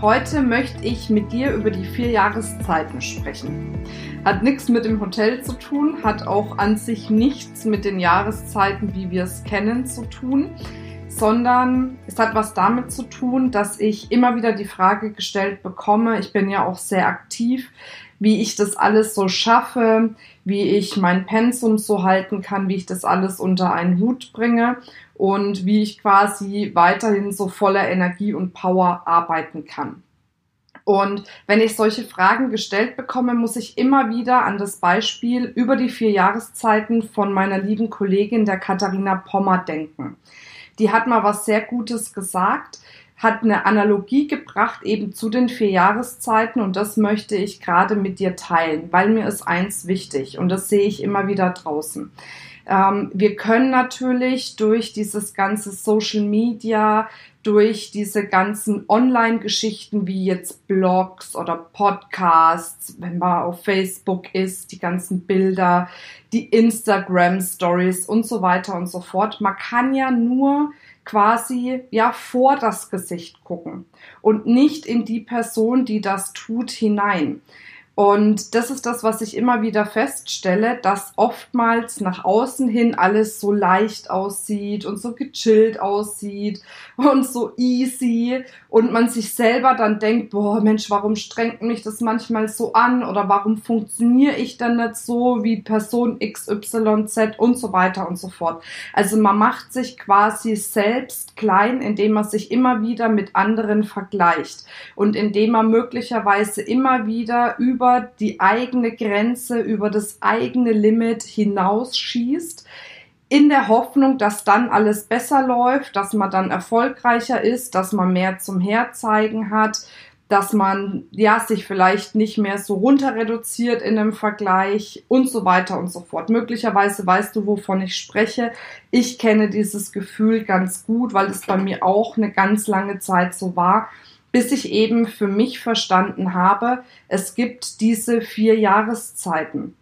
Heute möchte ich mit dir über die vier Jahreszeiten sprechen. Hat nichts mit dem Hotel zu tun, hat auch an sich nichts mit den Jahreszeiten, wie wir es kennen, zu tun, sondern es hat was damit zu tun, dass ich immer wieder die Frage gestellt bekomme, ich bin ja auch sehr aktiv, wie ich das alles so schaffe, wie ich mein Pensum so halten kann, wie ich das alles unter einen Hut bringe und wie ich quasi weiterhin so voller Energie und Power arbeiten kann. Und wenn ich solche Fragen gestellt bekomme, muss ich immer wieder an das Beispiel über die vier Jahreszeiten von meiner lieben Kollegin, der Katharina Pommer, denken. Die hat mal was sehr Gutes gesagt, hat eine Analogie gebracht eben zu den vier Jahreszeiten und das möchte ich gerade mit dir teilen, weil mir ist eins wichtig und das sehe ich immer wieder draußen. Ähm, wir können natürlich durch dieses ganze Social Media, durch diese ganzen Online-Geschichten wie jetzt Blogs oder Podcasts, wenn man auf Facebook ist, die ganzen Bilder, die Instagram-Stories und so weiter und so fort. Man kann ja nur quasi ja vor das Gesicht gucken und nicht in die Person, die das tut, hinein. Und das ist das, was ich immer wieder feststelle, dass oftmals nach außen hin alles so leicht aussieht und so gechillt aussieht und so easy. Und man sich selber dann denkt, boah Mensch, warum strengt mich das manchmal so an? Oder warum funktioniere ich dann nicht so wie Person XYZ und so weiter und so fort. Also man macht sich quasi selbst klein, indem man sich immer wieder mit anderen vergleicht. Und indem man möglicherweise immer wieder über über die eigene Grenze, über das eigene Limit hinausschießt, in der Hoffnung, dass dann alles besser läuft, dass man dann erfolgreicher ist, dass man mehr zum Herzeigen hat, dass man ja sich vielleicht nicht mehr so runter reduziert in einem Vergleich und so weiter und so fort. Möglicherweise weißt du, wovon ich spreche. Ich kenne dieses Gefühl ganz gut, weil es bei mir auch eine ganz lange Zeit so war bis ich eben für mich verstanden habe, es gibt diese vier Jahreszeiten.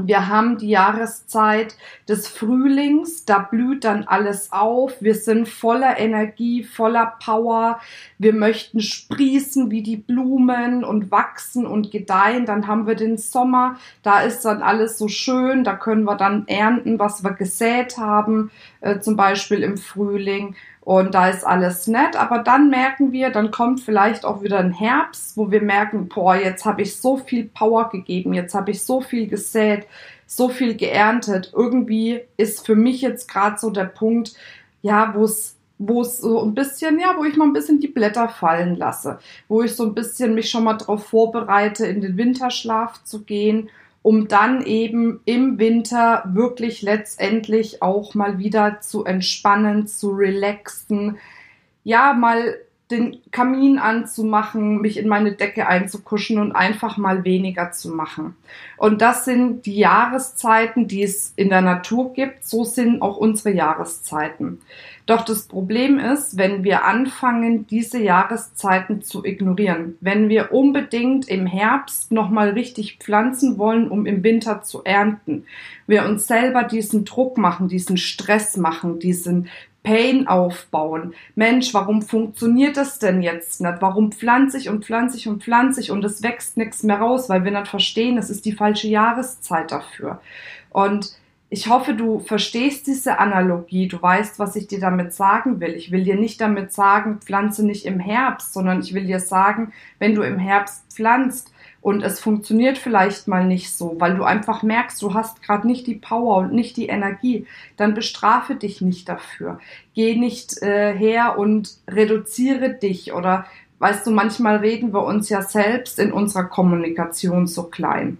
Wir haben die Jahreszeit des Frühlings, da blüht dann alles auf. Wir sind voller Energie, voller Power. Wir möchten sprießen wie die Blumen und wachsen und gedeihen. Dann haben wir den Sommer, da ist dann alles so schön. Da können wir dann ernten, was wir gesät haben, äh, zum Beispiel im Frühling und da ist alles nett, aber dann merken wir, dann kommt vielleicht auch wieder ein Herbst, wo wir merken, boah, jetzt habe ich so viel Power gegeben, jetzt habe ich so viel gesät, so viel geerntet. Irgendwie ist für mich jetzt gerade so der Punkt, ja, wo es wo es so ein bisschen, ja, wo ich mal ein bisschen die Blätter fallen lasse, wo ich so ein bisschen mich schon mal darauf vorbereite, in den Winterschlaf zu gehen um dann eben im Winter wirklich letztendlich auch mal wieder zu entspannen, zu relaxen, ja, mal den Kamin anzumachen, mich in meine Decke einzukuschen und einfach mal weniger zu machen. Und das sind die Jahreszeiten, die es in der Natur gibt. So sind auch unsere Jahreszeiten. Doch das Problem ist, wenn wir anfangen, diese Jahreszeiten zu ignorieren, wenn wir unbedingt im Herbst nochmal richtig pflanzen wollen, um im Winter zu ernten, wir uns selber diesen Druck machen, diesen Stress machen, diesen Pain aufbauen. Mensch, warum funktioniert das denn jetzt nicht? Warum pflanze ich und pflanze ich und pflanze ich und es wächst nichts mehr raus, weil wir nicht verstehen, es ist die falsche Jahreszeit dafür. Und ich hoffe, du verstehst diese Analogie, du weißt, was ich dir damit sagen will. Ich will dir nicht damit sagen, pflanze nicht im Herbst, sondern ich will dir sagen, wenn du im Herbst pflanzt und es funktioniert vielleicht mal nicht so, weil du einfach merkst, du hast gerade nicht die Power und nicht die Energie, dann bestrafe dich nicht dafür. Geh nicht äh, her und reduziere dich oder weißt du, manchmal reden wir uns ja selbst in unserer Kommunikation so klein.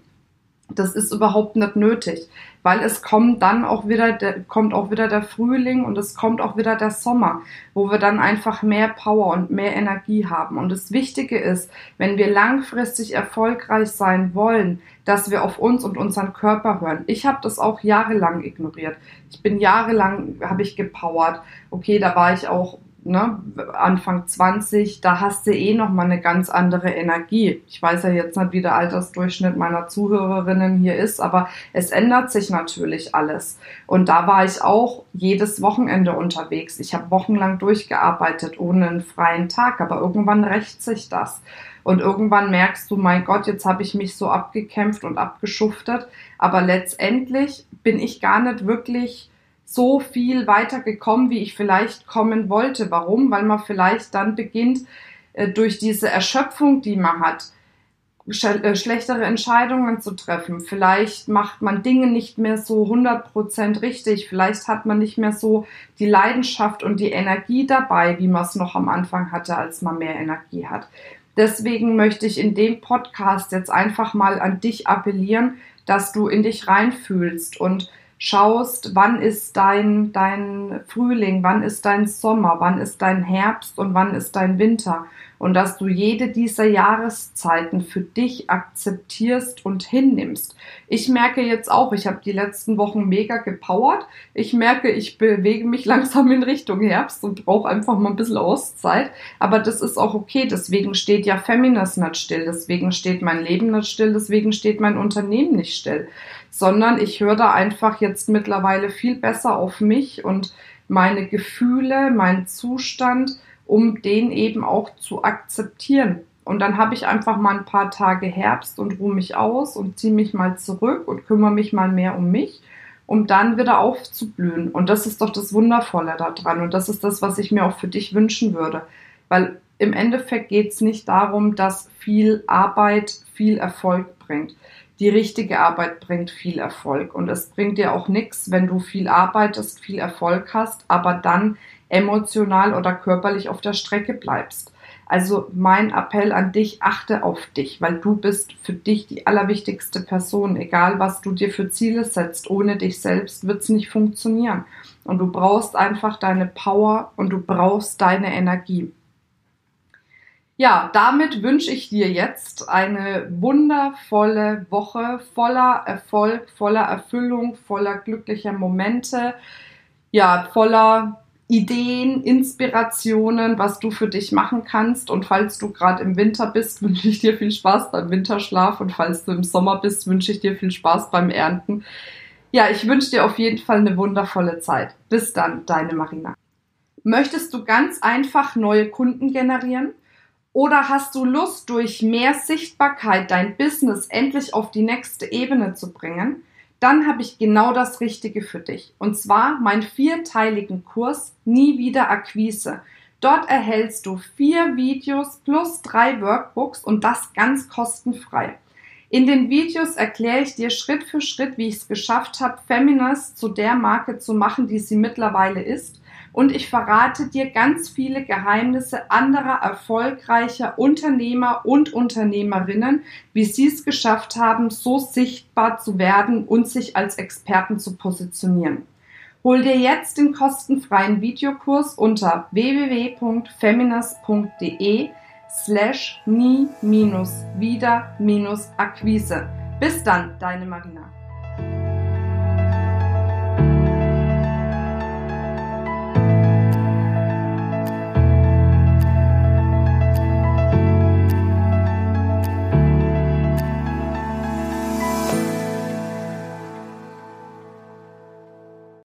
Das ist überhaupt nicht nötig, weil es kommt dann auch wieder, der, kommt auch wieder der Frühling und es kommt auch wieder der Sommer, wo wir dann einfach mehr Power und mehr Energie haben. Und das Wichtige ist, wenn wir langfristig erfolgreich sein wollen, dass wir auf uns und unseren Körper hören. Ich habe das auch jahrelang ignoriert. Ich bin jahrelang, habe ich gepowert. Okay, da war ich auch ne, Anfang 20, da hast du eh noch mal eine ganz andere Energie. Ich weiß ja jetzt nicht, wie der Altersdurchschnitt meiner Zuhörerinnen hier ist, aber es ändert sich natürlich alles. Und da war ich auch jedes Wochenende unterwegs. Ich habe wochenlang durchgearbeitet ohne einen freien Tag, aber irgendwann rächt sich das. Und irgendwann merkst du, mein Gott, jetzt habe ich mich so abgekämpft und abgeschuftet. Aber letztendlich bin ich gar nicht wirklich so viel weiter gekommen, wie ich vielleicht kommen wollte. Warum? Weil man vielleicht dann beginnt, äh, durch diese Erschöpfung, die man hat, äh, schlechtere Entscheidungen zu treffen. Vielleicht macht man Dinge nicht mehr so 100% richtig. Vielleicht hat man nicht mehr so die Leidenschaft und die Energie dabei, wie man es noch am Anfang hatte, als man mehr Energie hat. Deswegen möchte ich in dem Podcast jetzt einfach mal an dich appellieren, dass du in dich reinfühlst und schaust, wann ist dein, dein Frühling, wann ist dein Sommer, wann ist dein Herbst und wann ist dein Winter. Und dass du jede dieser Jahreszeiten für dich akzeptierst und hinnimmst. Ich merke jetzt auch, ich habe die letzten Wochen mega gepowert. Ich merke, ich bewege mich langsam in Richtung Herbst und brauche einfach mal ein bisschen Auszeit. Aber das ist auch okay. Deswegen steht ja Feminas nicht still. Deswegen steht mein Leben nicht still. Deswegen steht mein Unternehmen nicht still sondern ich höre da einfach jetzt mittlerweile viel besser auf mich und meine Gefühle, meinen Zustand, um den eben auch zu akzeptieren. Und dann habe ich einfach mal ein paar Tage Herbst und ruhe mich aus und ziehe mich mal zurück und kümmere mich mal mehr um mich, um dann wieder aufzublühen. Und das ist doch das Wundervolle daran. Und das ist das, was ich mir auch für dich wünschen würde. Weil im Endeffekt geht es nicht darum, dass viel Arbeit viel Erfolg bringt die richtige Arbeit bringt viel Erfolg. Und es bringt dir auch nichts, wenn du viel arbeitest, viel Erfolg hast, aber dann emotional oder körperlich auf der Strecke bleibst. Also mein Appell an dich, achte auf dich, weil du bist für dich die allerwichtigste Person. Egal, was du dir für Ziele setzt, ohne dich selbst wird es nicht funktionieren. Und du brauchst einfach deine Power und du brauchst deine Energie. Ja, damit wünsche ich dir jetzt eine wundervolle Woche voller Erfolg, voller Erfüllung, voller glücklicher Momente, ja, voller Ideen, Inspirationen, was du für dich machen kannst. Und falls du gerade im Winter bist, wünsche ich dir viel Spaß beim Winterschlaf. Und falls du im Sommer bist, wünsche ich dir viel Spaß beim Ernten. Ja, ich wünsche dir auf jeden Fall eine wundervolle Zeit. Bis dann, deine Marina. Möchtest du ganz einfach neue Kunden generieren? Oder hast du Lust, durch mehr Sichtbarkeit dein Business endlich auf die nächste Ebene zu bringen? Dann habe ich genau das Richtige für dich. Und zwar meinen vierteiligen Kurs Nie wieder Akquise. Dort erhältst du vier Videos plus drei Workbooks und das ganz kostenfrei. In den Videos erkläre ich dir Schritt für Schritt, wie ich es geschafft habe, Feminist zu der Marke zu machen, die sie mittlerweile ist und ich verrate dir ganz viele Geheimnisse anderer erfolgreicher Unternehmer und Unternehmerinnen, wie sie es geschafft haben, so sichtbar zu werden und sich als Experten zu positionieren. Hol dir jetzt den kostenfreien Videokurs unter www.feminas.de slash nie-wieder-akquise. Bis dann, deine Marina.